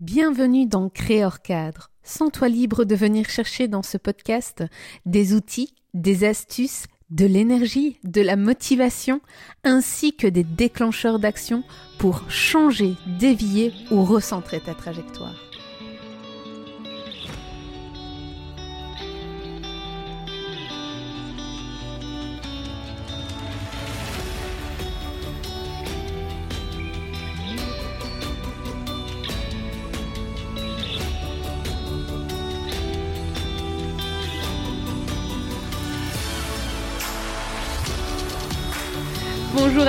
Bienvenue dans Créor Cadre. Sens-toi libre de venir chercher dans ce podcast des outils, des astuces, de l'énergie, de la motivation, ainsi que des déclencheurs d'action pour changer, dévier ou recentrer ta trajectoire.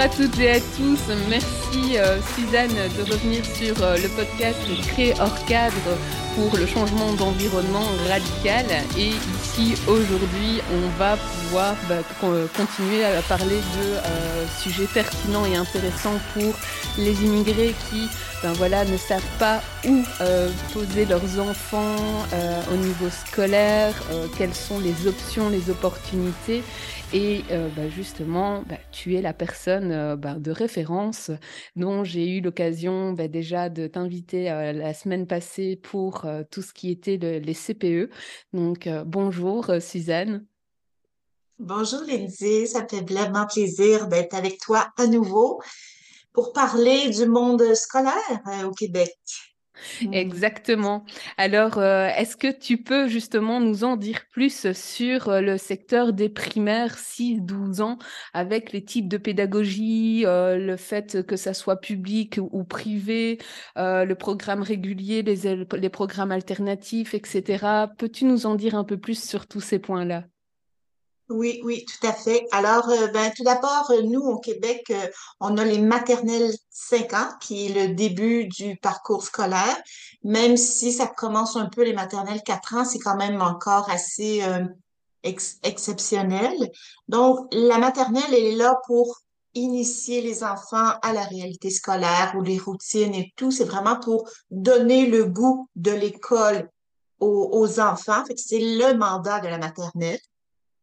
À toutes et à tous. Merci euh, Suzanne de revenir sur euh, le podcast Créer hors cadre pour le changement d'environnement radical. Et ici aujourd'hui, on va pouvoir bah, continuer à parler de euh, sujets pertinents et intéressants pour les immigrés qui ben voilà, ne savent pas où poser leurs enfants au niveau scolaire, quelles sont les options, les opportunités. Et euh, bah, justement, bah, tu es la personne euh, bah, de référence dont j'ai eu l'occasion déjà de t'inviter euh, la semaine passée pour tout ce qui était les CPE. Donc, bonjour Suzanne. Bonjour Lindsay, ça fait vraiment plaisir d'être avec toi à nouveau pour parler du monde scolaire au Québec. Mmh. Exactement. Alors, euh, est-ce que tu peux justement nous en dire plus sur euh, le secteur des primaires 6-12 ans avec les types de pédagogie, euh, le fait que ça soit public ou privé, le programme régulier, les, les programmes alternatifs, etc. Peux-tu nous en dire un peu plus sur tous ces points-là? Oui, oui, tout à fait. Alors, euh, ben, tout d'abord, euh, nous, au Québec, euh, on a les maternelles 5 ans, qui est le début du parcours scolaire. Même si ça commence un peu les maternelles 4 ans, c'est quand même encore assez exceptionnel. Donc, la maternelle, elle est là pour initier les enfants à la réalité scolaire ou les routines et tout. C'est vraiment pour donner le goût de l'école aux, aux enfants. C'est le mandat de la maternelle.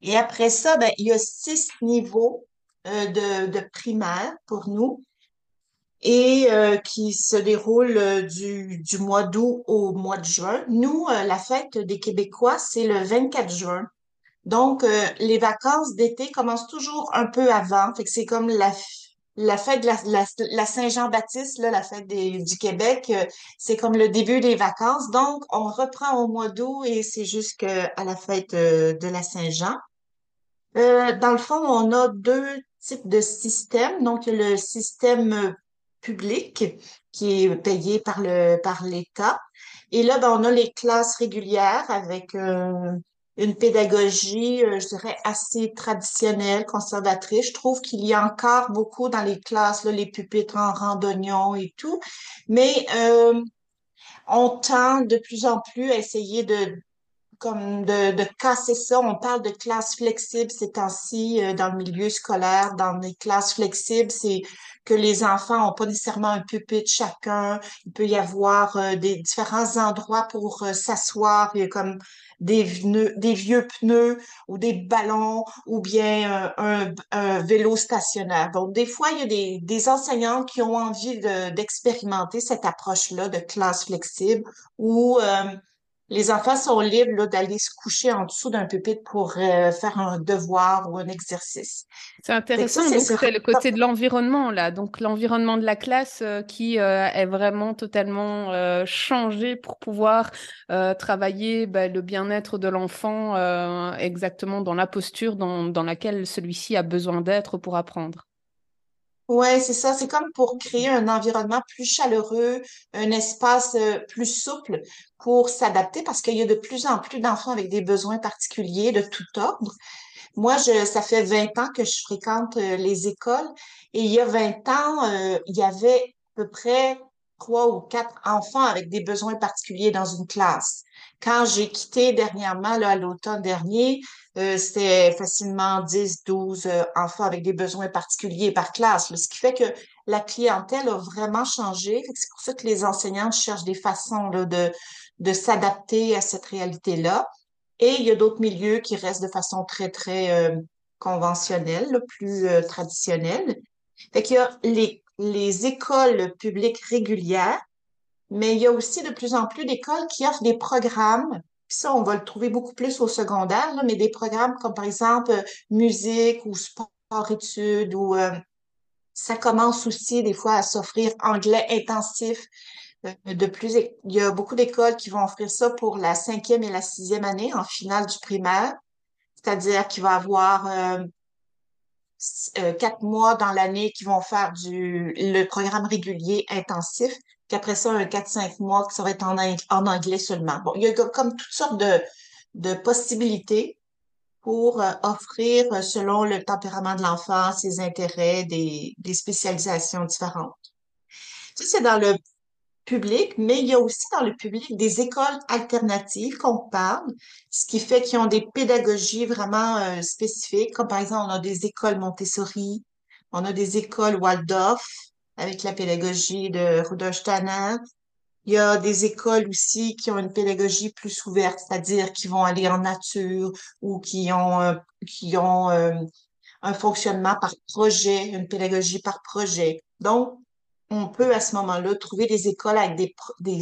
Et après ça, ben, il y a six niveaux euh, de, de primaire pour nous et euh, qui se déroulent euh, du, du mois d'août au mois de juin. Nous, la fête des Québécois, c'est le 24 juin. Donc, les vacances d'été commencent toujours un peu avant. C'est comme la, la fête de la, la, Saint-Jean-Baptiste, la fête du Québec, c'est comme le début des vacances. Donc, on reprend au mois d'août et c'est jusqu'à la fête de la Saint-Jean. Euh, dans le fond, on a deux types de systèmes. Donc, le système public qui est payé par le par l'État. Et là, ben, on a les classes régulières avec euh, une pédagogie, euh, je dirais, assez traditionnelle, conservatrice. Je trouve qu'il y a encore beaucoup dans les classes, les pupitres en randonnion et tout. Mais on tend de plus en plus à essayer de comme de, de casser ça. On parle de classes flexibles ces temps-ci euh, dans le milieu scolaire. Dans les classes flexibles, c'est que les enfants n'ont pas nécessairement un pupitre chacun. Il peut y avoir euh, des différents endroits pour euh, s'asseoir. Il y a comme des, vieux pneus ou des ballons ou bien un, un, vélo stationnaire. Donc, des fois, il y a des, des enseignants qui ont envie d'expérimenter cette approche-là de classe flexible où les enfants sont libres d'aller se coucher en dessous d'un pupitre pour euh, faire un devoir ou un exercice. C'est intéressant. c'est le côté de l'environnement là. Donc l'environnement de la classe euh, qui euh, est vraiment totalement changé pour pouvoir travailler bah, le bien-être de l'enfant exactement dans la posture dans laquelle celui-ci a besoin d'être pour apprendre. Ouais, c'est ça. C'est comme pour créer un environnement plus chaleureux, un espace euh, plus souple pour s'adapter parce qu'il y a de plus en plus d'enfants avec des besoins particuliers de tout ordre. Moi, je, ça fait 20 ans que je fréquente euh, les écoles et il y a 20 ans, euh, il y avait à peu près trois ou quatre enfants avec des besoins particuliers dans une classe. Quand j'ai quitté dernièrement, là, à l'automne dernier, euh, c'était facilement 10, 12 euh, enfants avec des besoins particuliers par classe, ce qui fait que la clientèle a vraiment changé. C'est pour ça que les enseignants cherchent des façons là, de, de s'adapter à cette réalité-là. Et il y a d'autres milieux qui restent de façon très, très euh, conventionnelle, plus euh, traditionnelle. Fait qu'il y a les, les écoles publiques régulières mais il y a aussi de plus en plus d'écoles qui offrent des programmes. ça, on va le trouver beaucoup plus au secondaire, mais des programmes comme par exemple musique ou sport-études ou euh, ça commence aussi des fois à s'offrir anglais intensif. Euh, de plus, il y a beaucoup d'écoles qui vont offrir ça pour la cinquième et la sixième année en finale du primaire. C'est-à-dire qu'il va avoir euh, euh, quatre mois dans l'année qui vont faire du le programme régulier intensif, puis ça, un quatre, cinq mois qui ça va être en, en anglais seulement. Bon, il y a comme toutes sortes de, de possibilités pour euh, offrir, euh, selon le tempérament de l'enfant, ses intérêts, des, des spécialisations différentes. Ça, c'est dans le public, mais il y a aussi dans le public des écoles alternatives qu'on parle, ce qui fait qu'ils ont des pédagogies vraiment euh, spécifiques, comme par exemple, on a des écoles Montessori, on a des écoles Waldorf avec la pédagogie de Rudolf Steiner. Il y a des écoles aussi qui ont une pédagogie plus ouverte, c'est-à-dire qui vont aller en nature ou qui ont, euh, qui ont euh, un fonctionnement par projet, une pédagogie par projet. Donc, on peut à ce moment-là trouver des écoles avec des, des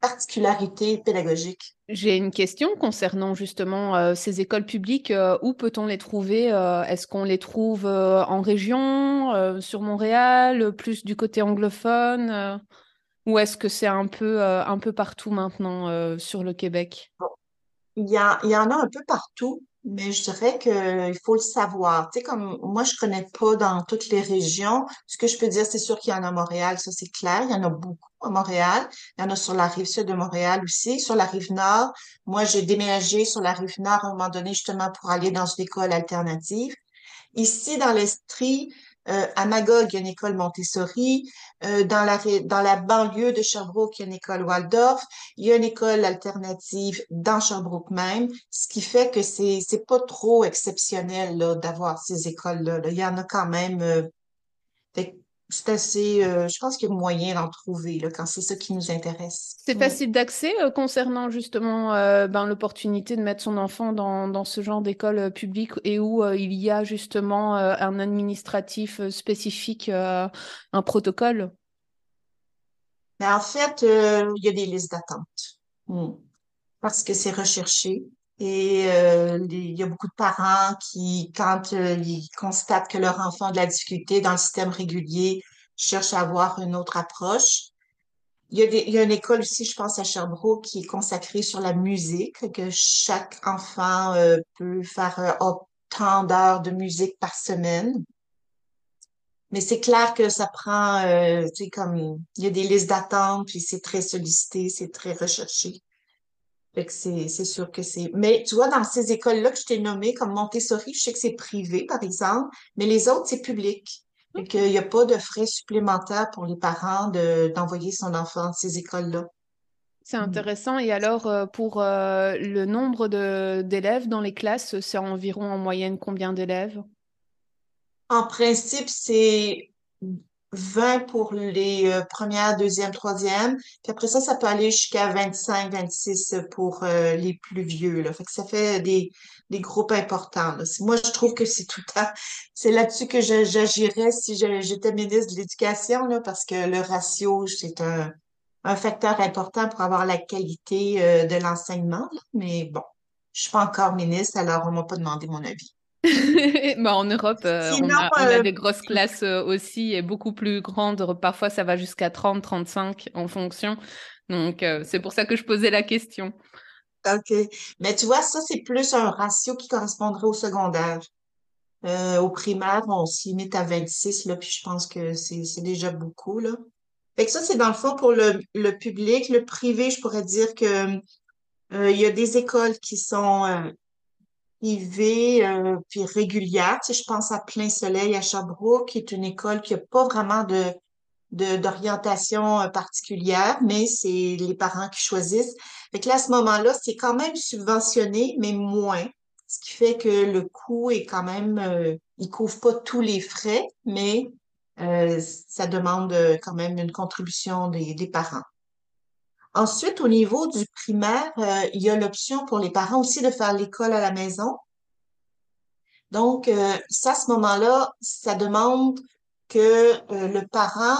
particularités pédagogiques. J'ai une question concernant justement euh, ces écoles publiques. Euh, où peut-on les trouver euh, Est-ce qu'on les trouve en région, sur Montréal, plus du côté anglophone Ou est-ce que c'est un peu, un peu partout maintenant sur le Québec? Il, y a, il y en a un peu partout. Mais je dirais qu'il faut le savoir. Tu sais, comme moi, je connais pas dans toutes les régions. Ce que je peux dire, c'est sûr qu'il y en a à Montréal, ça c'est clair. Il y en a beaucoup à Montréal. Il y en a sur la rive sud de Montréal aussi. Sur la rive nord, moi, j'ai déménagé sur la rive nord à un moment donné justement pour aller dans une école alternative. Ici, dans l'Estrie, euh, à Magog, il y a une école Montessori. Euh, dans, la, dans la banlieue de Sherbrooke, il y a une école Waldorf. Il y a une école alternative dans Sherbrooke même, ce qui fait que c'est c'est pas trop exceptionnel d'avoir ces écoles-là. Il y en a quand même. Euh, c'est assez, euh, je pense qu'il y a moyen d'en trouver là, quand c'est ça qui nous intéresse. C'est facile d'accès euh, concernant justement euh, ben, l'opportunité de mettre son enfant dans, dans ce genre d'école publique et où il y a justement un administratif spécifique, un protocole. Mais ben, en fait, il y a des listes d'attente hmm. parce que c'est recherché. Et il y a beaucoup de parents qui, quand ils constatent que leur enfant a de la difficulté dans le système régulier, cherchent à avoir une autre approche. Il y, a une école aussi, je pense, à Sherbrooke, qui est consacrée sur la musique, que chaque enfant peut faire autant d'heures de musique par semaine. Mais c'est clair que ça prend, tu sais, comme, il y a des listes d'attente, puis c'est très sollicité, c'est très recherché. Fait que c'est, c'est sûr que c'est. Mais tu vois, dans ces écoles-là que je t'ai nommées, comme Montessori, je sais que c'est privé, par exemple, mais les autres, c'est public. Fait qu'il n'y a pas de frais supplémentaires pour les parents de, d'envoyer son enfant dans ces écoles-là. C'est mm. intéressant. Et alors, euh, pour euh, le nombre de, d'élèves dans les classes, c'est environ en moyenne combien d'élèves? En principe, c'est 20 pour les euh, premières, deuxième, troisième. Puis après ça, ça peut aller jusqu'à 25, 26 pour euh, les plus vieux. Là. Fait que ça fait des, des groupes importants. Là. Moi, je trouve que c'est tout temps, c'est là-dessus que j'agirais si j'étais ministre de l'Éducation, parce que le ratio, c'est un, un facteur important pour avoir la qualité euh, de l'enseignement. Mais bon, je suis pas encore ministre, alors on m'a pas demandé mon avis. bah, en Europe, euh, on, a, on, a, euh, des grosses classes euh, aussi et beaucoup plus grandes. Parfois, ça va jusqu'à 30, 35 en fonction. Donc, c'est pour ça que je posais la question. OK. Mais tu vois, ça, c'est plus un ratio qui correspondrait au secondaire. au primaire, on s'y met à 26, là, puis je pense que c'est déjà beaucoup, là. Fait que ça, c'est dans le fond pour le, le public. Le privé, je pourrais dire que il y a des écoles qui sont privée euh, puis régulière. Tu je pense à Plein Soleil à Sherbrooke, qui est une école qui n'a pas vraiment de d'orientation euh, particulière, mais c'est les parents qui choisissent. Fait que là, à ce moment-là, c'est quand même subventionné, mais moins. Ce qui fait que le coût est quand même, euh, il couvre pas tous les frais, mais euh, ça demande quand même une contribution des parents. Ensuite, au niveau du primaire, euh, il y a l'option pour les parents aussi de faire l'école à la maison. Donc, euh, ça, à ce moment-là, ça demande que euh, le parent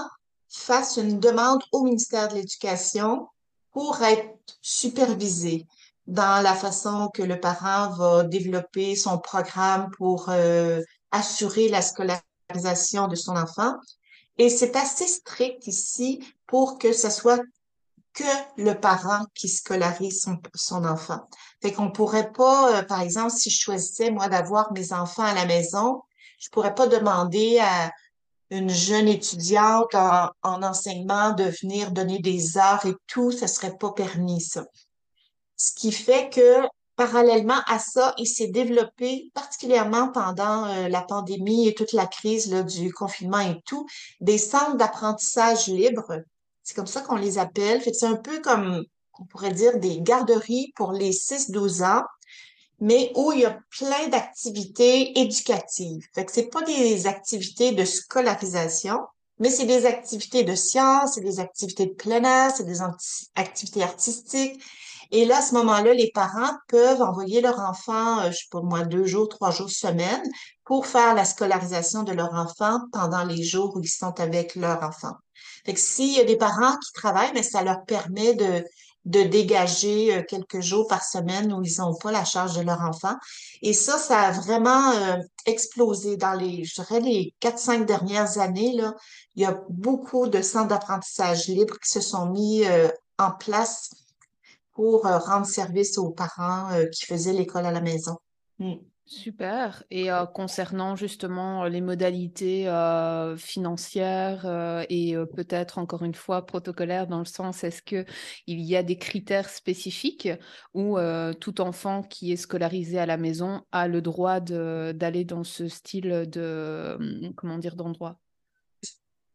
fasse une demande au ministère de l'Éducation pour être supervisé dans la façon que le parent va développer son programme pour assurer la scolarisation de son enfant. Et c'est assez strict ici pour que ce soit que le parent qui scolarise son, son enfant. Fait qu'on pourrait pas, euh, par exemple, si je choisissais, moi, d'avoir mes enfants à la maison, je pourrais pas demander à une jeune étudiante en, en enseignement de venir donner des heures et tout, ça serait pas permis, ça. Ce qui fait que, parallèlement à ça, il s'est développé, particulièrement pendant euh, la pandémie et toute la crise là, du confinement et tout, des centres d'apprentissage libre. C'est comme ça qu'on les appelle. C'est un peu comme, on pourrait dire, des garderies pour les 6-12 ans, mais où il y a plein d'activités éducatives. Fait que c'est pas des activités de scolarisation, mais c'est des activités de sciences, c'est des activités de plein air, c'est des activités artistiques. Et là, à ce moment-là, les parents peuvent envoyer leur enfant, euh, je sais pas moi, deux jours, trois jours semaine pour faire la scolarisation de leur enfant pendant les jours où ils sont avec leur enfant. Fait que s'il y a des parents qui travaillent, mais ça leur permet de, de dégager euh, quelques jours par semaine où ils n'ont pas la charge de leur enfant. Et ça, ça a vraiment euh, explosé dans les, je dirais, les quatre, cinq dernières années. Là. Il y a beaucoup de centres d'apprentissage libres qui se sont mis en place pour euh, rendre service aux parents euh, qui faisaient l'école à la maison. Mm. Super. Et euh, concernant justement les modalités financières et peut-être encore une fois protocolaires dans le sens est-ce que il y a des critères spécifiques où tout enfant qui est scolarisé à la maison a le droit d'aller dans ce style de hum, comment dire d'endroit?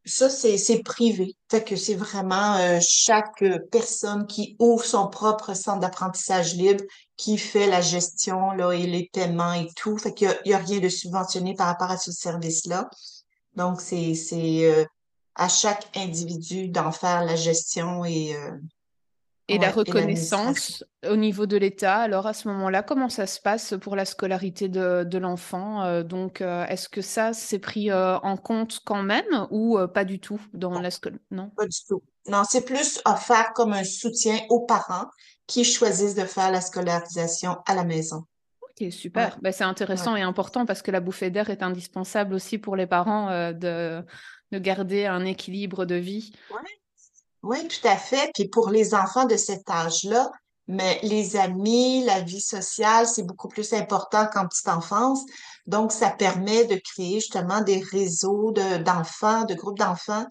Ça, c'est privé. Fait que c'est vraiment euh, chaque personne qui ouvre son propre centre d'apprentissage libre qui fait la gestion là, et les paiements et tout. Fait qu'il y a, rien de subventionné par rapport à ce service-là. Donc, c'est euh, à chaque individu d'en faire la gestion et euh, et la reconnaissance au niveau de l'État. Alors à ce moment-là, comment ça se passe pour la scolarité de, de l'enfant euh, Donc euh, est-ce que ça c'est pris euh, en compte quand même ou pas du tout dans non, la scolarité Non, pas du tout. Non, c'est plus offert comme un soutien aux parents qui choisissent de faire la scolarisation à la maison. Ok, super. Ben, c'est intéressant et important parce que la bouffée d'air est indispensable aussi pour les parents de, de garder un équilibre de vie. Ouais. Oui, tout à fait. Puis pour les enfants de cet âge-là, mais les amis, la vie sociale, c'est beaucoup plus important qu'en petite enfance. Donc, ça permet de créer justement des réseaux de, d'enfants, de groupes d'enfants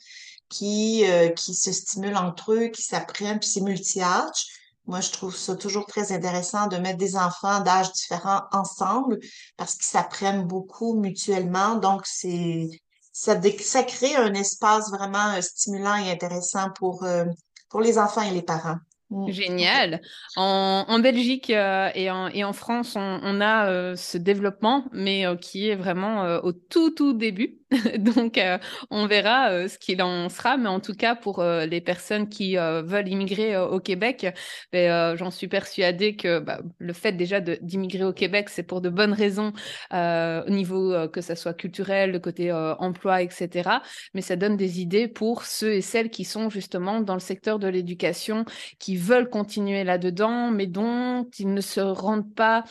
qui, euh, qui se stimulent entre eux, qui s'apprennent, puis c'est multi-âge. Moi, je trouve ça toujours très intéressant de mettre des enfants d'âges différents ensemble parce qu'ils s'apprennent beaucoup mutuellement. Donc, c'est, ça, crée un espace vraiment euh, stimulant et intéressant pour, euh, pour les enfants et les parents. Mm. Génial. En, Belgique euh, et, en, France, on, a ce développement, mais qui est vraiment au tout, tout début. Donc, euh, on verra euh, ce qu'il en sera. Mais en tout cas, pour euh, les personnes qui veulent immigrer au Québec, ben, j'en suis persuadée que bah, le fait déjà d'immigrer au Québec, c'est pour de bonnes raisons au niveau que ça soit culturel, le côté emploi, etc. Mais ça donne des idées pour ceux et celles qui sont justement dans le secteur de l'éducation, qui veulent continuer là-dedans, mais dont ils ne se rendent pas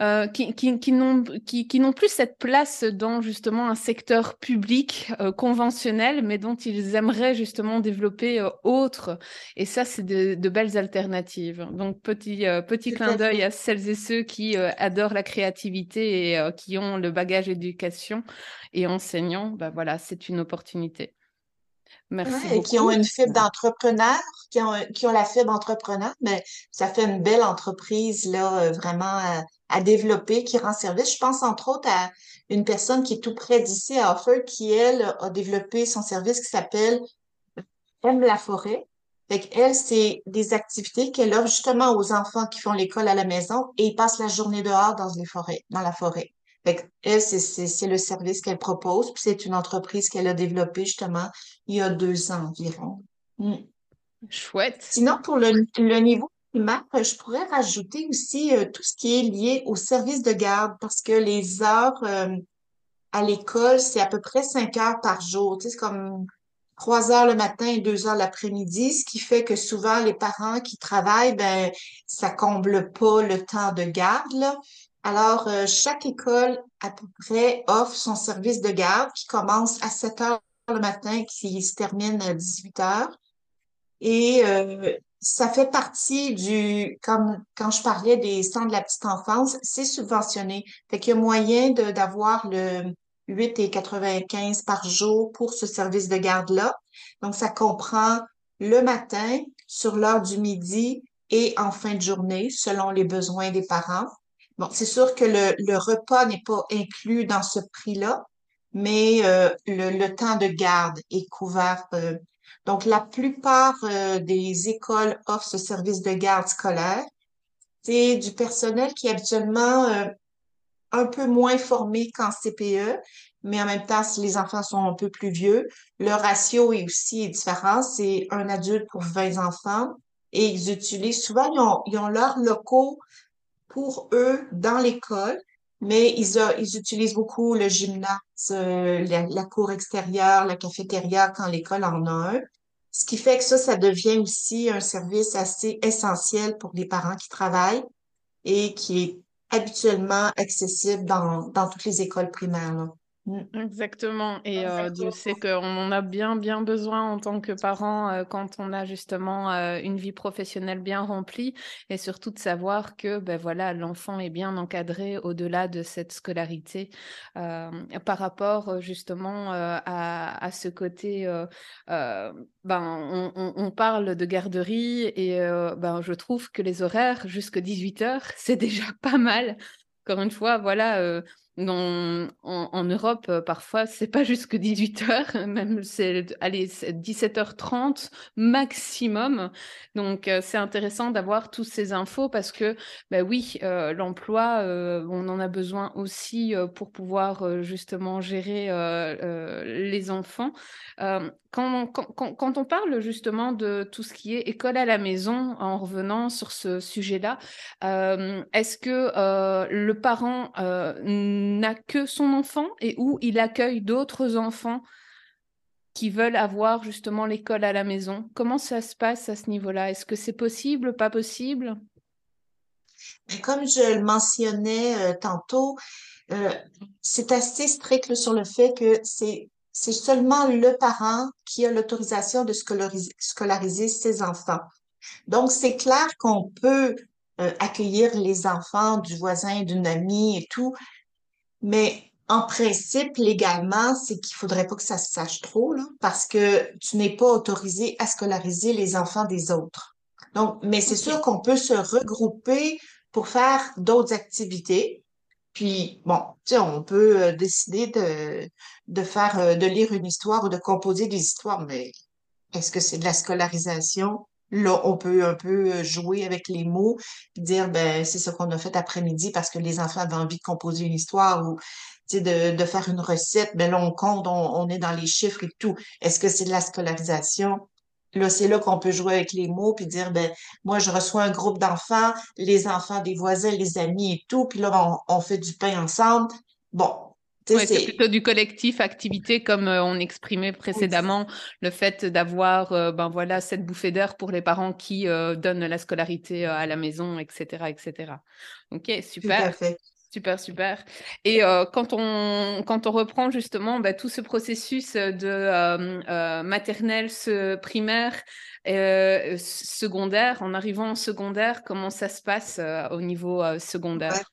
euh, qui, qui, qui n'ont qui, qui plus cette place dans justement un secteur public euh, conventionnel, mais dont ils aimeraient justement développer euh, autre. Et ça, c'est de, de, belles alternatives. Donc, petit, petit clin d'œil à celles et ceux qui adorent la créativité et qui ont le bagage éducation et enseignant. Ben voilà, c'est une opportunité. Merci et qui ont une fibre d'entrepreneur, qui ont, qui ont la fibre entrepreneur, mais ça fait une belle entreprise, là, vraiment à développer, qui rend service. Je pense entre autres à une personne qui est tout près d'ici, à Offer, qui, elle, a développé son service qui s'appelle Aime la forêt. Fait elle, c'est des activités qu'elle offre justement aux enfants qui font l'école à la maison et ils passent la journée dehors dans les forêts, dans la forêt. Fait elle, c'est le service qu'elle propose. Puis c'est une entreprise qu'elle a développée justement il y a deux ans environ. Mm. Chouette. Sinon, pour le, le niveau je pourrais rajouter aussi euh, tout ce qui est lié au service de garde parce que les heures euh, à l'école, c'est à peu près cinq heures par jour. Tu sais, c'est comme trois heures le matin et deux heures l'après-midi, ce qui fait que souvent les parents qui travaillent, ben, ça comble pas le temps de garde. Alors, euh, chaque école, à peu près, offre son service de garde qui commence à 7 heures le matin, qui se termine à 18 heures. Et euh, ça fait partie du, comme quand je parlais des centres de la petite enfance, c'est subventionné. Fait qu'il y a moyen d'avoir le 8,95 par jour pour ce service de garde-là. Donc, ça comprend le matin, sur l'heure du midi et en fin de journée, selon les besoins des parents. Bon, c'est sûr que le, repas n'est pas inclus dans ce prix-là, mais euh, le, le, temps de garde est couvert. Euh. Donc, la plupart euh, des écoles offrent ce service de garde scolaire. C'est du personnel qui est habituellement un peu moins formé qu'en CPE, mais en même temps, si les enfants sont un peu plus vieux, le ratio est aussi différent. C'est un adulte pour 20 enfants et ils utilisent souvent, ils ont, leurs locaux pour eux dans l'école, mais ils, ils utilisent beaucoup le gymnase, euh, la, cour extérieure, la cafétéria quand l'école en a un. Ce qui fait que ça, ça devient aussi un service assez essentiel pour les parents qui travaillent et qui est habituellement accessible dans, dans toutes les écoles primaires. Exactement. Et euh, Dieu sait qu'on en a bien, bien besoin en tant que parents euh, quand on a justement euh, une vie professionnelle bien remplie et surtout de savoir que ben voilà, l'enfant est bien encadré au-delà de cette scolarité par rapport justement à, à, ce côté. ben, on, parle de garderie et ben, je trouve que les horaires jusqu'à 18 heures, c'est déjà pas mal. Encore une fois, voilà en, Europe, euh, parfois, c'est pas jusque 18h, même c'est 17h30 maximum. Donc, euh, c'est intéressant d'avoir toutes ces infos parce que, bah oui, euh, l'emploi, on en a besoin aussi pour pouvoir justement gérer les enfants. Quand, quand, quand, on parle justement de tout ce qui est école à la maison, en revenant sur ce sujet-là, est-ce que le parent n'a que son enfant et où il accueille d'autres enfants qui veulent avoir justement l'école à la maison. Comment ça se passe à ce niveau-là? Est-ce que c'est possible, pas possible? Comme je le mentionnais euh, tantôt, euh, c'est assez strict sur le fait que c'est c'est seulement le parent qui a l'autorisation de scolariser, ses enfants. Donc, c'est clair qu'on peut euh, accueillir les enfants du voisin, d'une amie et tout, mais en principe, légalement, c'est qu'il faudrait pas que ça se sache trop, là, parce que tu n'es pas autorisé à scolariser les enfants des autres. Donc, mais c'est sûr qu'on peut se regrouper pour faire d'autres activités. Puis, bon, tu sais, on peut euh, décider de, de faire, euh, de lire une histoire ou de composer des histoires, mais est-ce que c'est de la scolarisation? Là, on peut un peu euh, jouer avec les mots, dire ben c'est ce qu'on a fait après-midi parce que les enfants avaient envie de composer une histoire ou de, de faire une recette. Ben là, on compte, on, est dans les chiffres et tout. Est-ce que c'est de la scolarisation? Là, c'est là qu'on peut jouer avec les mots puis dire ben moi je reçois un groupe d'enfants, les enfants des voisins, les amis et tout, puis là on fait du pain ensemble. Bon, c'est plutôt du collectif activité comme euh, on exprimait précédemment le fait d'avoir euh, ben voilà cette bouffée d'air pour les parents qui euh, donnent la scolarité à la maison etc etc ok super. Super, super. Et quand, on, quand on reprend justement bah, tout ce processus de maternelle, ce primaire, secondaire, en arrivant en secondaire, comment ça se passe au niveau secondaire?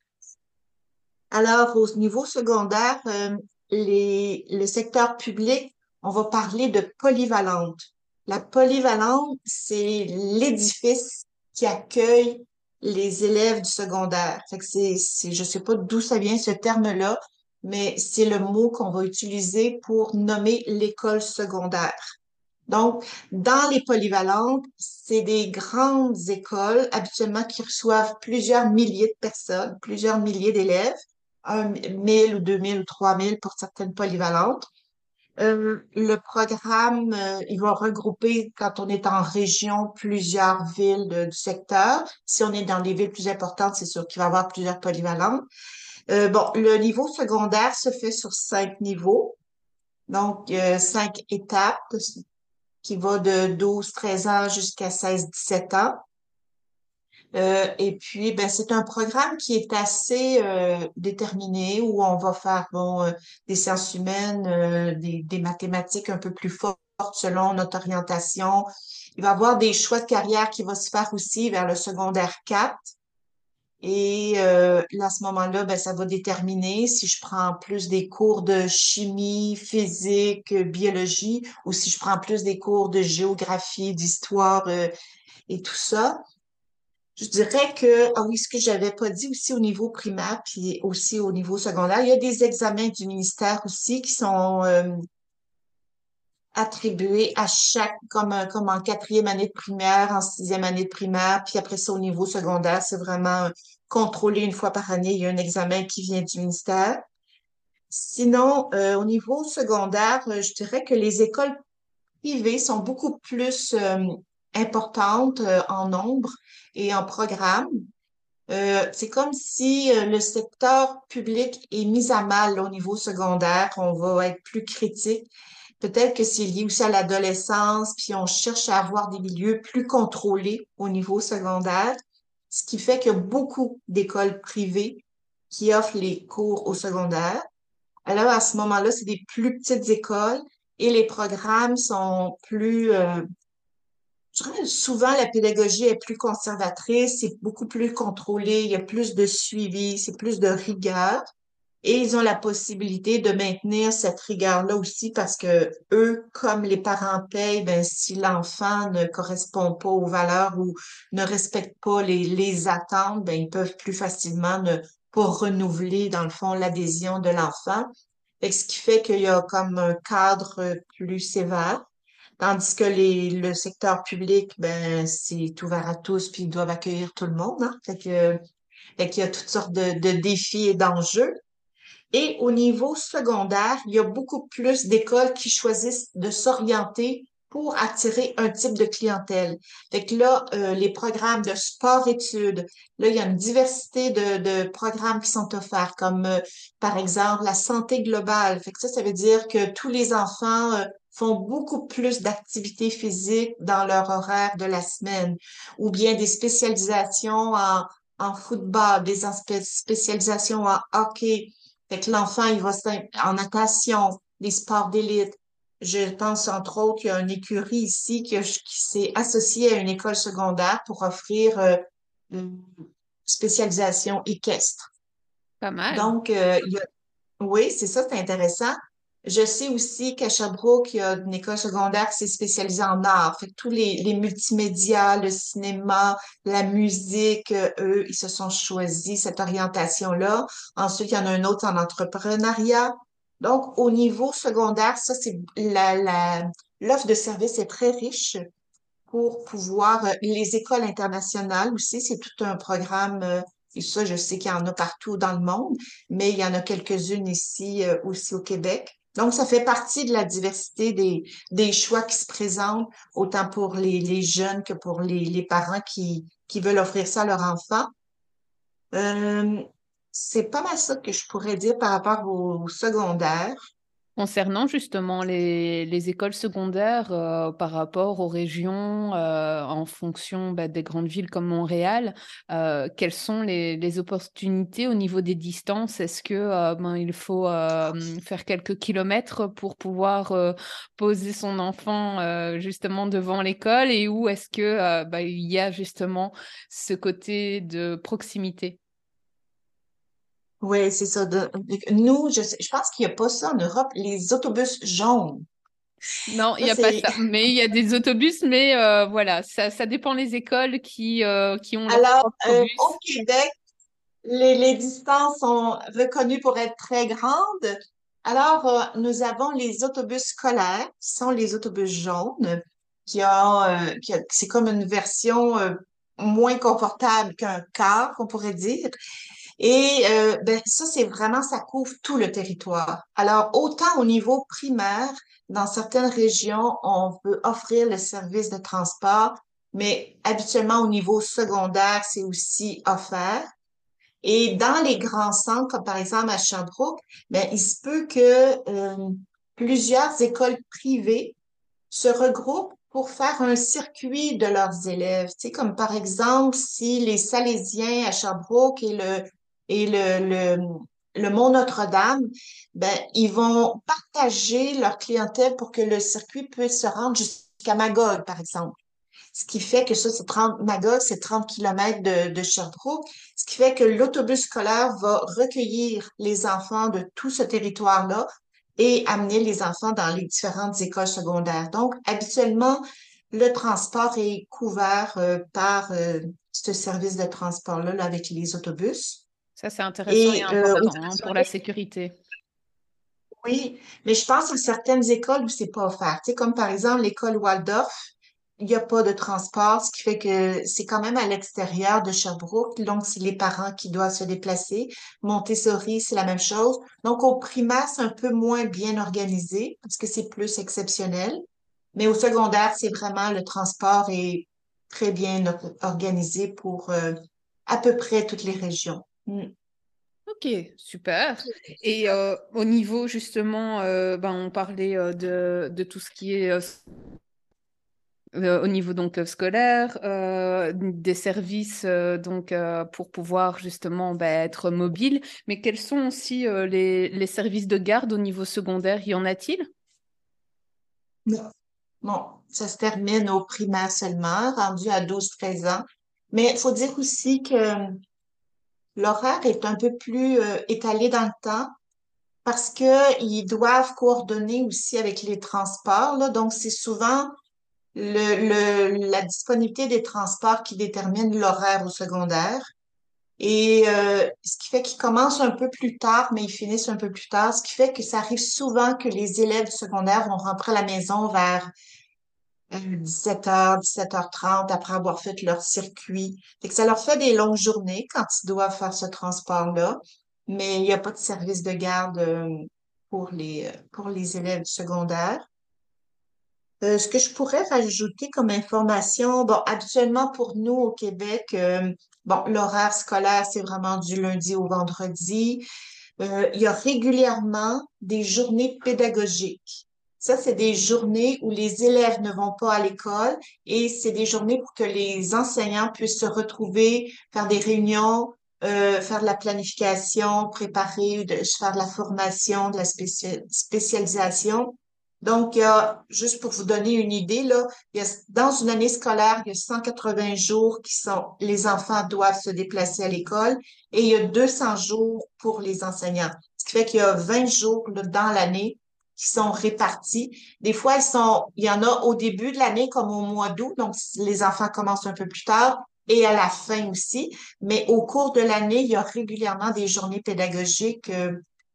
Alors, au niveau secondaire, euh, le secteur public, on va parler de polyvalente. La polyvalente, c'est l'édifice qui accueille les élèves du secondaire. Fait que je sais pas d'où ça vient ce terme-là, mais c'est le mot qu'on va utiliser pour nommer l'école secondaire. Donc, dans les polyvalentes, c'est des grandes écoles habituellement qui reçoivent plusieurs milliers de personnes, plusieurs milliers d'élèves un 1000 ou 2000 ou 3000 pour certaines polyvalentes. Euh, le programme, euh, il va regrouper, quand on est en région, plusieurs villes du secteur. Si on est dans les villes plus importantes, c'est sûr qu'il va y avoir plusieurs polyvalentes. Euh, bon, le niveau secondaire se fait sur cinq niveaux, donc cinq étapes qui va de 12-13 ans jusqu'à 16-17 ans. Euh, et puis, ben, c'est un programme qui est assez euh, déterminé où on va faire bon, euh, des sciences humaines, des, des, mathématiques un peu plus fortes selon notre orientation. Il va y avoir des choix de carrière qui vont se faire aussi vers le secondaire 4. Et là, à ce moment-là, ben, ça va déterminer si je prends plus des cours de chimie, physique, biologie, ou si je prends plus des cours de géographie, d'histoire et tout ça. Je dirais que, ah oui, ce que j'avais pas dit aussi au niveau primaire, puis aussi au niveau secondaire, il y a des examens du ministère aussi qui sont euh, attribués à chaque, comme, euh, comme en quatrième année de primaire, en sixième année de primaire, puis après ça au niveau secondaire, c'est vraiment contrôlé une fois par année. Il y a un examen qui vient du ministère. Sinon, euh, au niveau secondaire, je dirais que les écoles privées sont beaucoup plus importantes en nombre et en programme. Euh, c'est comme si euh, le secteur public est mis à mal au niveau secondaire. On va être plus critique. Peut-être que c'est lié aussi à l'adolescence, puis on cherche à avoir des milieux plus contrôlés au niveau secondaire, ce qui fait qu'il y a beaucoup d'écoles privées qui offrent les cours au secondaire. Alors, à ce moment-là, c'est des plus petites écoles et les programmes sont plus euh, souvent, la pédagogie est plus conservatrice, c'est beaucoup plus contrôlé, il y a plus de suivi, c'est plus de rigueur. Et ils ont la possibilité de maintenir cette rigueur-là aussi parce que eux, comme les parents payent, ben, si l'enfant ne correspond pas aux valeurs ou ne respecte pas les, attentes, ben, ils peuvent plus facilement ne pas renouveler, dans le fond, l'adhésion de l'enfant. Ce qui fait qu'il y a comme un cadre plus sévère. Tandis que les, le secteur public, ben, c'est ouvert à tous, puis ils doivent accueillir tout le monde. Hein? Fait que, fait qu'il y a toutes sortes de, de défis et d'enjeux. Et au niveau secondaire, il y a beaucoup plus d'écoles qui choisissent de s'orienter pour attirer un type de clientèle. Fait que là, euh, les programmes de sport-études, là, il y a une diversité de, de programmes qui sont offerts, comme euh, par exemple la santé globale. Fait que ça, ça veut dire que tous les enfants euh, font beaucoup plus d'activités physiques dans leur horaire de la semaine, ou bien des spécialisations en, en football, des spécialisations en hockey. Fait que l'enfant, il va en natation, des sports d'élite. Je pense entre autres qu'il y a une écurie ici qui, qui s'est associée à une école secondaire pour offrir euh, une spécialisation équestre. Pas mal. Donc, euh, il y a... oui, c'est ça, c'est intéressant. Je sais aussi qu'à Sherbrooke, il y a une école secondaire qui s'est spécialisée en art. Fait que tous les, les multimédias, le cinéma, la musique, euh, eux, ils se sont choisis cette orientation-là. Ensuite, il y en a un autre en entrepreneuriat. Donc, au niveau secondaire, ça, c'est la, la, l'offre de services est très riche pour pouvoir, euh, les écoles internationales aussi, c'est tout un programme, euh, et ça, je sais qu'il y en a partout dans le monde, mais il y en a quelques-unes ici aussi au Québec. Donc, ça fait partie de la diversité des, choix qui se présentent, autant pour les, jeunes que pour les, parents qui, veulent offrir ça à leur enfant. Euh, c'est pas mal ça que je pourrais dire par rapport au secondaire. Concernant justement les, les écoles secondaires euh, par rapport aux régions euh, en fonction bah, des grandes villes comme Montréal, euh, quelles sont les, opportunités au niveau des distances? Est-ce que ben, il faut faire quelques kilomètres pour pouvoir poser son enfant justement devant l'école? Et où est-ce que bah, il y a justement ce côté de proximité? Oui, c'est ça. nous, je, je pense qu'il n'y a pas ça en Europe, les autobus jaunes. Non, il n'y a pas ça. Mais il y a des autobus, mais euh, voilà, ça, ça dépend des écoles qui, euh, qui ont Alors, euh, au Québec, les, les distances sont reconnues pour être très grandes. Alors, nous avons les autobus scolaires, qui sont les autobus jaunes, qui ont, qui c'est comme une version moins confortable qu'un car, on pourrait dire. Et euh, ben, ça, c'est vraiment, ça couvre tout le territoire. Alors, autant au niveau primaire, dans certaines régions, on peut offrir le service de transport, mais habituellement au niveau secondaire, c'est aussi offert. Et dans les grands centres, comme par exemple à Sherbrooke, ben, il se peut que euh, plusieurs écoles privées se regroupent pour faire un circuit de leurs élèves. Tu sais, comme par exemple, si les Salésiens à Sherbrooke et le, et le, le, le Mont Notre-Dame, ben, ils vont partager leur clientèle pour que le circuit puisse se rendre jusqu'à Magog, par exemple. Ce qui fait que ça, c'est 30, Magog, c'est 30 km de, de Sherbrooke, ce qui fait que l'autobus scolaire va recueillir les enfants de tout ce territoire-là et amener les enfants dans les différentes écoles secondaires. Donc, habituellement, le transport est couvert euh, par euh, ce service de transport-là là, avec les autobus. Ça, c'est intéressant et, euh, important hein, pour la sécurité. Oui, mais je pense à certaines écoles où c'est pas offert. Tu sais, comme par exemple l'école Waldorf, il n'y a pas de transport, ce qui fait que c'est quand même à l'extérieur de Sherbrooke. Donc, c'est les parents qui doivent se déplacer. Montessori, c'est la même chose. Donc, au primaire, c'est un peu moins bien organisé parce que c'est plus exceptionnel. Mais au secondaire, c'est vraiment le transport est très bien organisé pour euh, à peu près toutes les régions. Mm. Ok, super. Et euh, au niveau justement, euh, ben, on parlait de, de, tout ce qui est euh, au niveau donc euh, scolaire, euh, des services donc pour pouvoir justement bah, être mobile. Mais quels sont aussi les, les, services de garde au niveau secondaire? Y en a-t-il? Non. Bon, ça se termine au primaire seulement, rendu à 12-13 ans. Mais il faut dire aussi que l'horaire est un peu plus étalé dans le temps parce qu'ils doivent coordonner aussi avec les transports. Donc, c'est souvent la disponibilité des transports qui détermine l'horaire au secondaire. Et euh, ce qui fait qu'ils commencent un peu plus tard, mais ils finissent un peu plus tard, ce qui fait que ça arrive souvent que les élèves secondaires vont rentrer à la maison vers 17h, euh, 17h30 après avoir fait leur circuit. Que ça leur fait des longues journées quand ils doivent faire ce transport-là, mais il n'y a pas de service de garde euh, pour les, pour les élèves secondaires. Euh, ce que je pourrais rajouter comme information, bon, habituellement pour nous au Québec, euh, bon, l'horaire scolaire, c'est vraiment du lundi au vendredi. Euh, il y a régulièrement des journées pédagogiques. Ça, c'est des journées où les élèves ne vont pas à l'école et c'est des journées pour que les enseignants puissent se retrouver, faire des réunions, faire de la planification, préparer, faire de la formation, de la spécialisation. Donc, juste pour vous donner une idée, là, il y a, dans une année scolaire, il y a 180 jours qui sont, les enfants doivent se déplacer à l'école et il y a 200 jours pour les enseignants. Ce qui fait qu'il y a 20 jours dans l'année qui sont répartis. Des fois, ils sont, il y en a au début de l'année comme au mois d'août, donc les enfants commencent un peu plus tard et à la fin aussi. Mais au cours de l'année, il y a régulièrement des journées pédagogiques euh,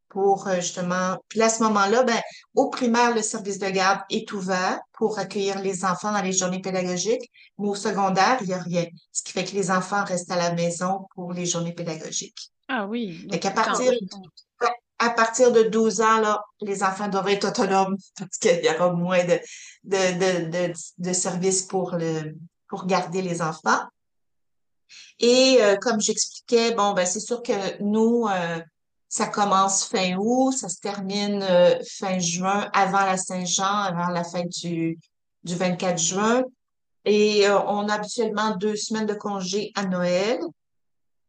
pour euh, justement. Puis à ce moment-là, ben, au primaire, le service de garde est ouvert pour accueillir les enfants dans les journées pédagogiques, mais au secondaire, il n'y a rien. Ce qui fait que les enfants restent à la maison pour les journées pédagogiques. Ah oui. Fait qu'à partir, à partir de 12 ans, là, les enfants doivent être autonomes parce qu'il y aura moins de, de, de, de, services pour le, pour garder les enfants. Et euh, comme j'expliquais, bon, ben c'est sûr que nous, euh, ça commence fin août, ça se termine euh, fin juin, avant la Saint-Jean, avant la fête du, du 24 juin. Et euh, on a habituellement deux semaines de congé à Noël.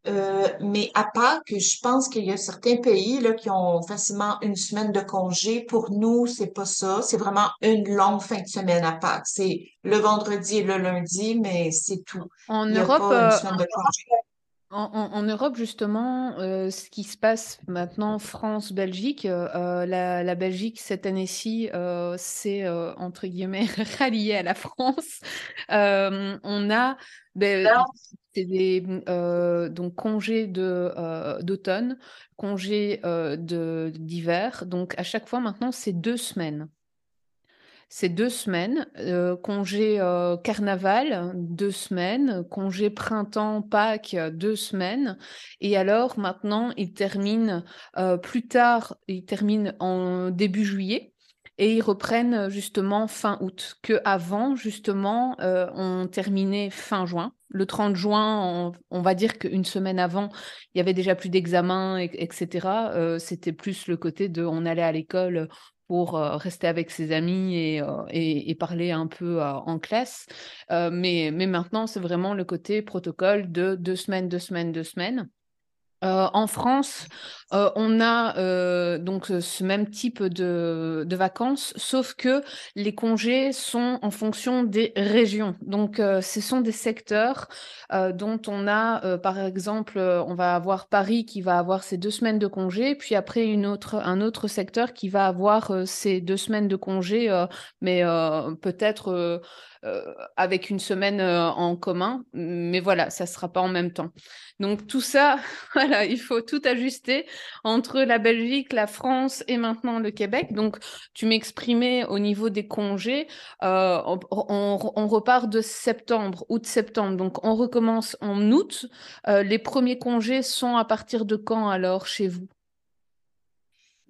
Euh, mais à part que je pense qu'il y a certains pays là, qui ont facilement une semaine de congé. Pour nous, c'est pas ça. C'est vraiment une longue fin de semaine à Pâques. C'est le vendredi et le lundi, mais c'est tout. En Europe, une semaine de congé. En, Europe, justement, euh, ce qui se passe maintenant, France, Belgique, euh, la, Belgique, cette année-ci, euh, c'est, entre guillemets, rallié à la France. on a ben, des donc, congés d'automne, congés d'hiver. Donc, à chaque fois, maintenant, c'est deux semaines c'est deux semaines. Euh, congé euh, carnaval, deux semaines. Congé printemps, Pâques, deux semaines. Et alors, maintenant, ils terminent euh, plus tard, ils terminent en début juillet. Et ils reprennent justement fin août, que avant justement on terminait fin juin. Le 30 juin, on, va dire qu'une semaine avant, il y avait déjà plus d'examens, etc. C'était plus le côté de on allait à l'école pour rester avec ses amis et, parler un peu en classe. mais maintenant, c'est vraiment le côté protocole de deux semaines, deux semaines, deux semaines. Euh, en France, euh, on a euh, donc ce même type de, vacances, sauf que les congés sont en fonction des régions. Donc, ce sont des secteurs dont on a, par exemple, on va avoir Paris qui va avoir ses deux semaines de congés, puis après une autre, un autre secteur qui va avoir ses deux semaines de congés, mais peut-être avec une semaine euh, en commun, mais voilà, ça ne sera pas en même temps. Donc tout ça, voilà, il faut tout ajuster entre la Belgique, la France et maintenant le Québec. Donc tu m'exprimais au niveau des congés, euh, on, repart de septembre, août-septembre, donc on recommence en août. les premiers congés sont à partir de quand alors chez vous?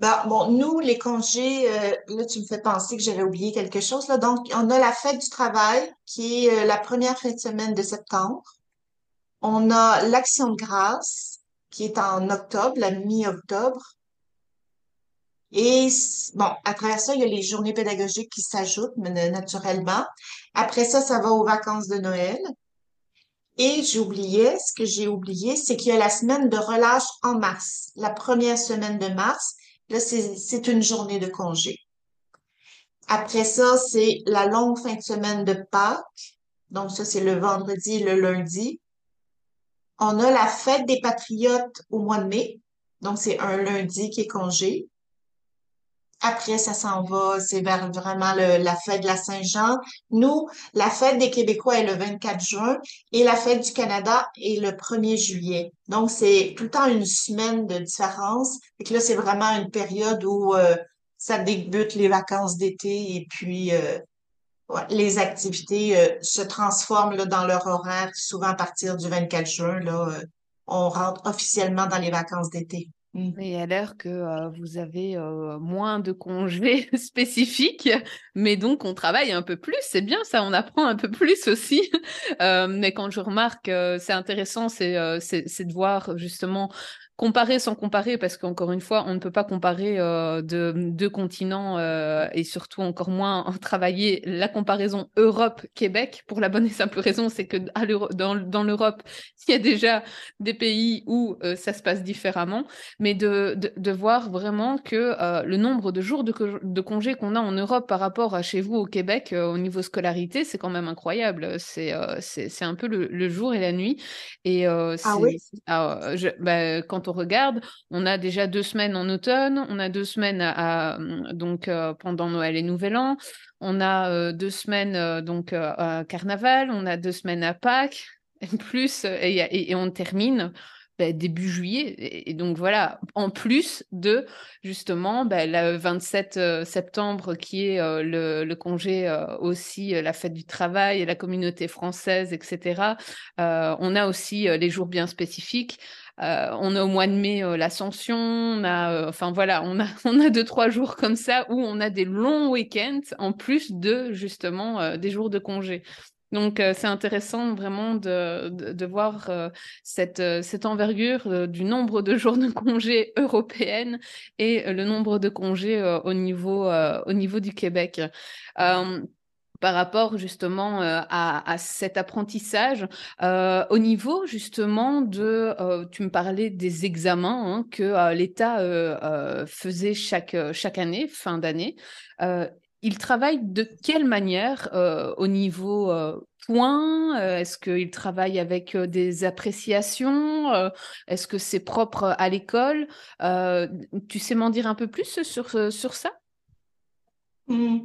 Ben, bon, nous, les congés, euh, là, tu me fais penser que j'avais oublié quelque chose. Là. Donc, on a la fête du travail qui est euh, la première fin de semaine de septembre. On a l'Action de grâce qui est en octobre, la mi-octobre. Et bon, à travers ça, il y a les journées pédagogiques qui s'ajoutent naturellement. Après ça, ça va aux vacances de Noël. Et j'oubliais, ce que j'ai oublié, c'est qu'il y a la semaine de relâche en mars, la première semaine de mars. Là, c'est une journée de congé. Après ça, c'est la longue fin de semaine de Pâques. Donc, ça, c'est le vendredi et le lundi. On a la fête des Patriotes au mois de mai. Donc, c'est un lundi qui est congé. Après, ça s'en va, c'est vers vraiment la fête de la Saint-Jean. Nous, la fête des Québécois est le 24 juin et la fête du Canada est le 1er juillet. Donc, c'est tout le temps une semaine de différence. Et que là, c'est vraiment une période où euh, ça débute les vacances d'été et puis euh, les activités euh, se transforment là, dans leur horaire. Souvent, à partir du 24 juin, là, on rentre officiellement dans les vacances d'été. Mmh. Et à l'air que vous avez moins de congés spécifiques, mais donc on travaille un peu plus. C'est bien ça, on apprend un peu plus aussi. mais quand je remarque, c'est intéressant, c'est de voir justement comparer sans comparer, parce qu'encore une fois, on ne peut pas comparer euh, deux continents et surtout encore moins travailler la comparaison Europe-Québec pour la bonne et simple raison, c'est que dans, l'Europe, il y a déjà des pays où ça se passe différemment, mais de, de, voir vraiment que le nombre de jours de, de congés qu'on a en Europe par rapport à chez vous au Québec au niveau scolarité, c'est quand même incroyable. C'est c'est un peu le, jour et la nuit. Et ah oui? Ah, bah, quand on regarde, on a déjà deux semaines en automne, on a deux semaines à, donc euh, pendant Noël et Nouvel An, on a euh, deux semaines euh, donc à Carnaval, on a deux semaines à Pâques, et plus et, on termine bah, début juillet. Et, donc voilà, en plus de justement bah, le 27 septembre qui est le, congé aussi, la fête du travail la communauté française, etc. on a aussi les jours bien spécifiques. Euh, on a au mois de mai euh, l'Ascension, on a, euh, enfin voilà, on a, on a deux trois jours comme ça où on a des longs week-ends en plus de justement des jours de congé. Donc c'est intéressant vraiment de, voir cette, cette envergure du nombre de jours de congés européennes et le nombre de congés au, niveau, au niveau du Québec par rapport justement euh, à, cet apprentissage euh, au niveau justement de, euh, tu me parlais des examens hein, que l'État faisait chaque, chaque année, fin d'année. Il travaille de quelle manière au niveau points Est-ce qu'il travaille avec des appréciations? Est-ce que c'est propre à l'école? Tu sais m'en dire un peu plus sur, sur ça? Mmh.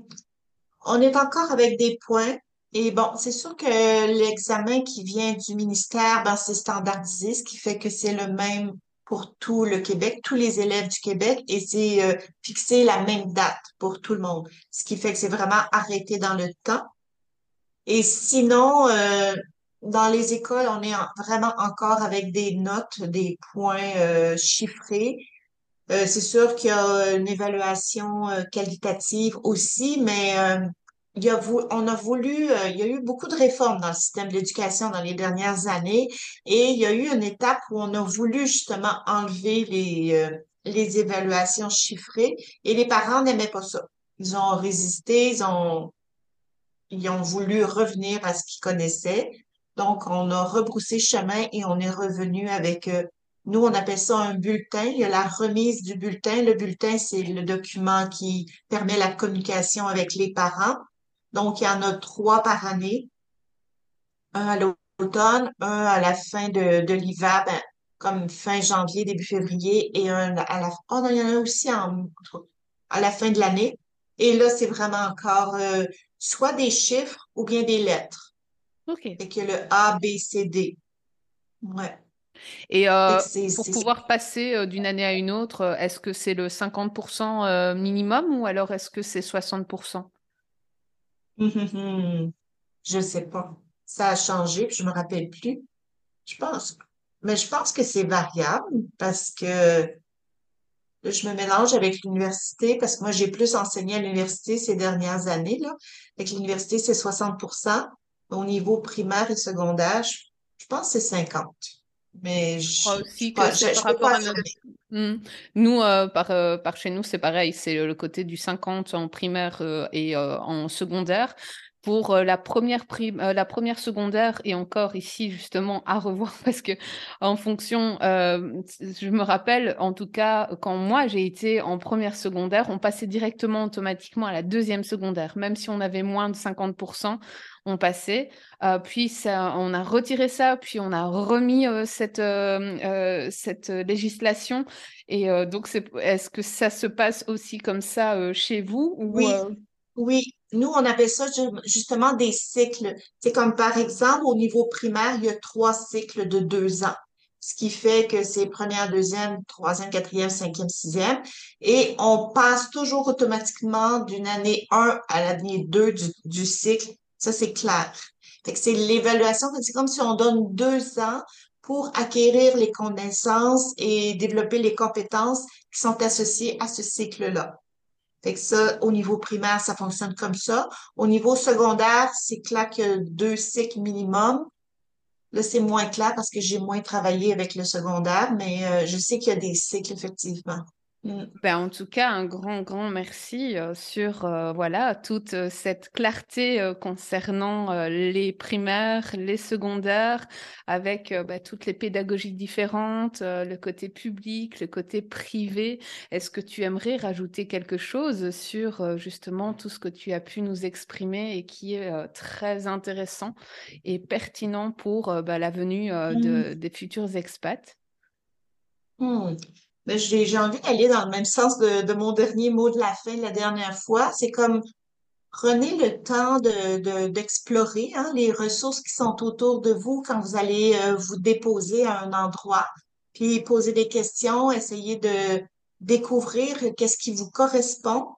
On est encore avec des points. Et bon, c'est sûr que l'examen qui vient du ministère, ben, c'est standardisé, ce qui fait que c'est le même pour tout le Québec, tous les élèves du Québec, et c'est euh, fixé la même date pour tout le monde, ce qui fait que c'est vraiment arrêté dans le temps. Et sinon, euh, dans les écoles, on est vraiment encore avec des notes, des points euh, chiffrés. Euh, c'est sûr qu'il y a une évaluation euh, qualitative aussi, mais euh, il y a, on a voulu, il y a eu beaucoup de réformes dans le système de l'éducation dans les dernières années et il y a eu une étape où on a voulu justement enlever les, les évaluations chiffrées et les parents n'aimaient pas ça. Ils ont résisté, ils ont, ils ont voulu revenir à ce qu'ils connaissaient. Donc, on a rebroussé chemin et on est revenu avec, euh, nous, on appelle ça un bulletin. Il y a la remise du bulletin. Le bulletin, c'est le document qui permet la communication avec les parents. Donc, il y en a trois par année. Un à l'automne, un à la fin de, de l'hiver, ben, comme fin janvier, début février, et un à la, oh non, il y en a aussi en, à la fin de l'année. Et là, c'est vraiment encore euh, soit des chiffres ou bien des lettres. OK. Et que le A, B, C, D. Ouais. Et euh, pour pouvoir passer euh, d'une année à une autre, est-ce que c'est le 50% euh, minimum ou alors est-ce que c'est 60%? Hum. Je sais pas. Ça a changé, puis je me rappelle plus. Je pense. Mais je pense que c'est variable parce que je me mélange avec l'université parce que moi, j'ai plus enseigné à l'université ces dernières années, là. Avec l'université, c'est 60% Au niveau primaire et secondaire, je, je pense que c'est 50. Mais Je crois je, aussi que je, par je peux rapport à notre... Hmm. Nous, euh, par, euh, par chez nous, c'est pareil, c'est le côté du 50 en primaire euh, et en secondaire. Pour euh, la première prim- euh, la première secondaire et encore ici justement à revoir parce que en fonction, euh, je me rappelle en tout cas quand moi j'ai été en première secondaire, on passait directement automatiquement à la deuxième secondaire, même si on avait moins de 50%, on passait. Euh, puis ça, on a retiré ça, puis on a remis euh, cette, cette législation. Et donc, c'est, est-ce que ça se passe aussi comme ça chez vous ou Oui, oui. Nous, on appelle ça ju- justement des cycles. C'est comme par exemple, au niveau primaire, il y a trois cycles de deux ans. Ce qui fait que c'est première, deuxième, troisième, quatrième, cinquième, sixième. Et on passe toujours automatiquement d'une année 1 à l'année 2 du, cycle. Ça, c'est clair. C'est l'évaluation. C'est comme si on donne deux ans pour acquérir les connaissances et développer les compétences qui sont associées à ce cycle-là. Fait que ça, au niveau primaire, ça fonctionne comme ça. Au niveau secondaire, c'est clair a deux cycles minimum. Là, c'est moins clair parce que j'ai moins travaillé avec le secondaire, mais euh, je sais qu'il y a des cycles, effectivement. Mm. Ben, en tout cas, un grand, grand merci euh, sur euh, voilà toute euh, cette clarté concernant les primaires, les secondaires, avec bah, toutes les pédagogies différentes, le côté public, le côté privé. Est-ce que tu aimerais rajouter quelque chose sur justement tout ce que tu as pu nous exprimer et qui est très intéressant et pertinent pour bah, la venue euh, Mm. de, des futurs expats? Hmm. Mais j'ai, j'ai envie d'aller dans le même sens de, de mon dernier mot de la fin de la dernière fois. C'est comme prenez le temps de, de- d'explorer hein, les ressources qui sont autour de vous quand vous allez euh, vous déposer à un endroit, puis poser des questions, essayer de découvrir qu'est-ce qui vous correspond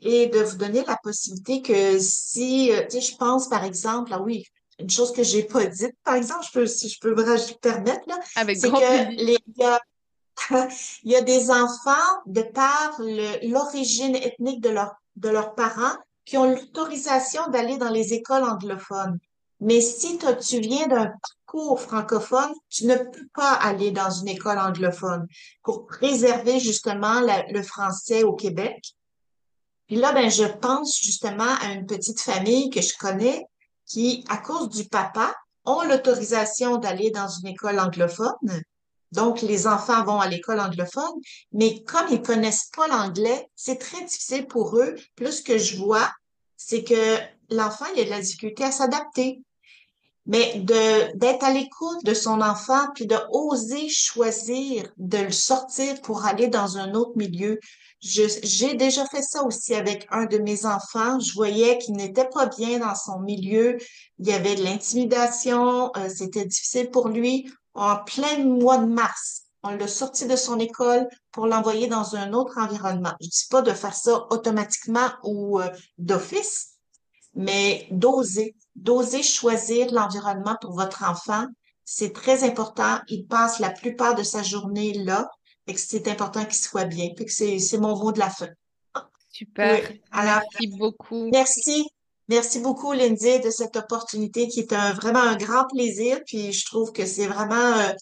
et de vous donner la possibilité que si, euh, tu sais, je pense par exemple, ah oui, une chose que j'ai pas dite, par exemple, je peux, si je peux me permettre, là, Avec c'est que plaisir. les, a il y a des enfants, de par l'origine ethnique de, leur, de leurs parents, qui ont l'autorisation d'aller dans les écoles anglophones. Mais si tu viens d'un parcours francophone, tu ne peux pas aller dans une école anglophone pour préserver justement le français au Québec. Puis là, ben, je pense justement à une petite famille que je connais qui, à cause du papa, ont l'autorisation d'aller dans une école anglophone. Donc, les enfants vont à l'école anglophone, mais comme ils connaissent pas l'anglais, c'est très difficile pour eux. Plus que je vois, c'est que l'enfant, a de la difficulté à s'adapter. Mais d'être à l'écoute de son enfant, puis de oser choisir de le sortir pour aller dans un autre milieu. J'ai déjà fait ça aussi avec un de mes enfants. Je voyais qu'il n'était pas bien dans son milieu. Il y avait de l'intimidation, euh, c'était difficile pour lui. En plein mois de mars, on l'a sorti de son école pour l'envoyer dans un autre environnement. Je dis pas de faire ça automatiquement ou euh, d'office, mais d'oser, d'oser choisir l'environnement pour votre enfant, c'est très important. Il passe la plupart de sa journée là, et que c'est important qu'il soit bien. Fait que c'est, c'est mon mot de la fin. Super, Oui. Alors, merci beaucoup. merci. Merci beaucoup, Lindsay, de cette opportunité qui est un, vraiment un grand plaisir. Puis je trouve que c'est vraiment euh,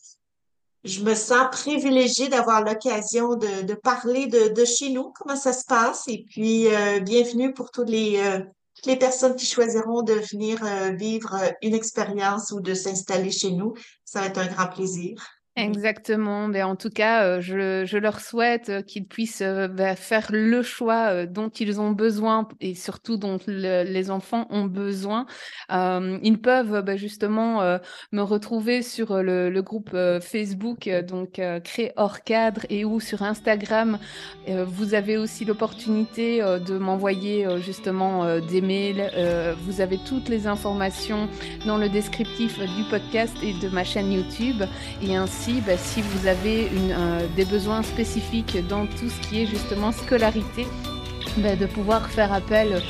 je me sens privilégiée d'avoir l'occasion de, de parler de, de chez nous, comment ça se passe. Et puis, euh, bienvenue pour les, euh, toutes les personnes qui choisiront de venir euh, vivre une expérience ou de s'installer chez nous. Ça va être un grand plaisir. Exactement. Mais en tout cas, euh, je, je, leur souhaite euh, qu'ils puissent euh, bah, faire le choix dont ils ont besoin et surtout dont le, les enfants ont besoin. Euh, ils peuvent bah, justement euh, me retrouver sur le, le groupe euh, Facebook, donc Créé hors cadre, et ou sur Instagram. vous avez aussi l'opportunité de m'envoyer justement des mails. vous avez toutes les informations dans le descriptif du podcast et de ma chaîne YouTube. Et ainsi bah, si vous avez euh, des besoins spécifiques dans tout ce qui est justement scolarité, bah, de pouvoir faire appel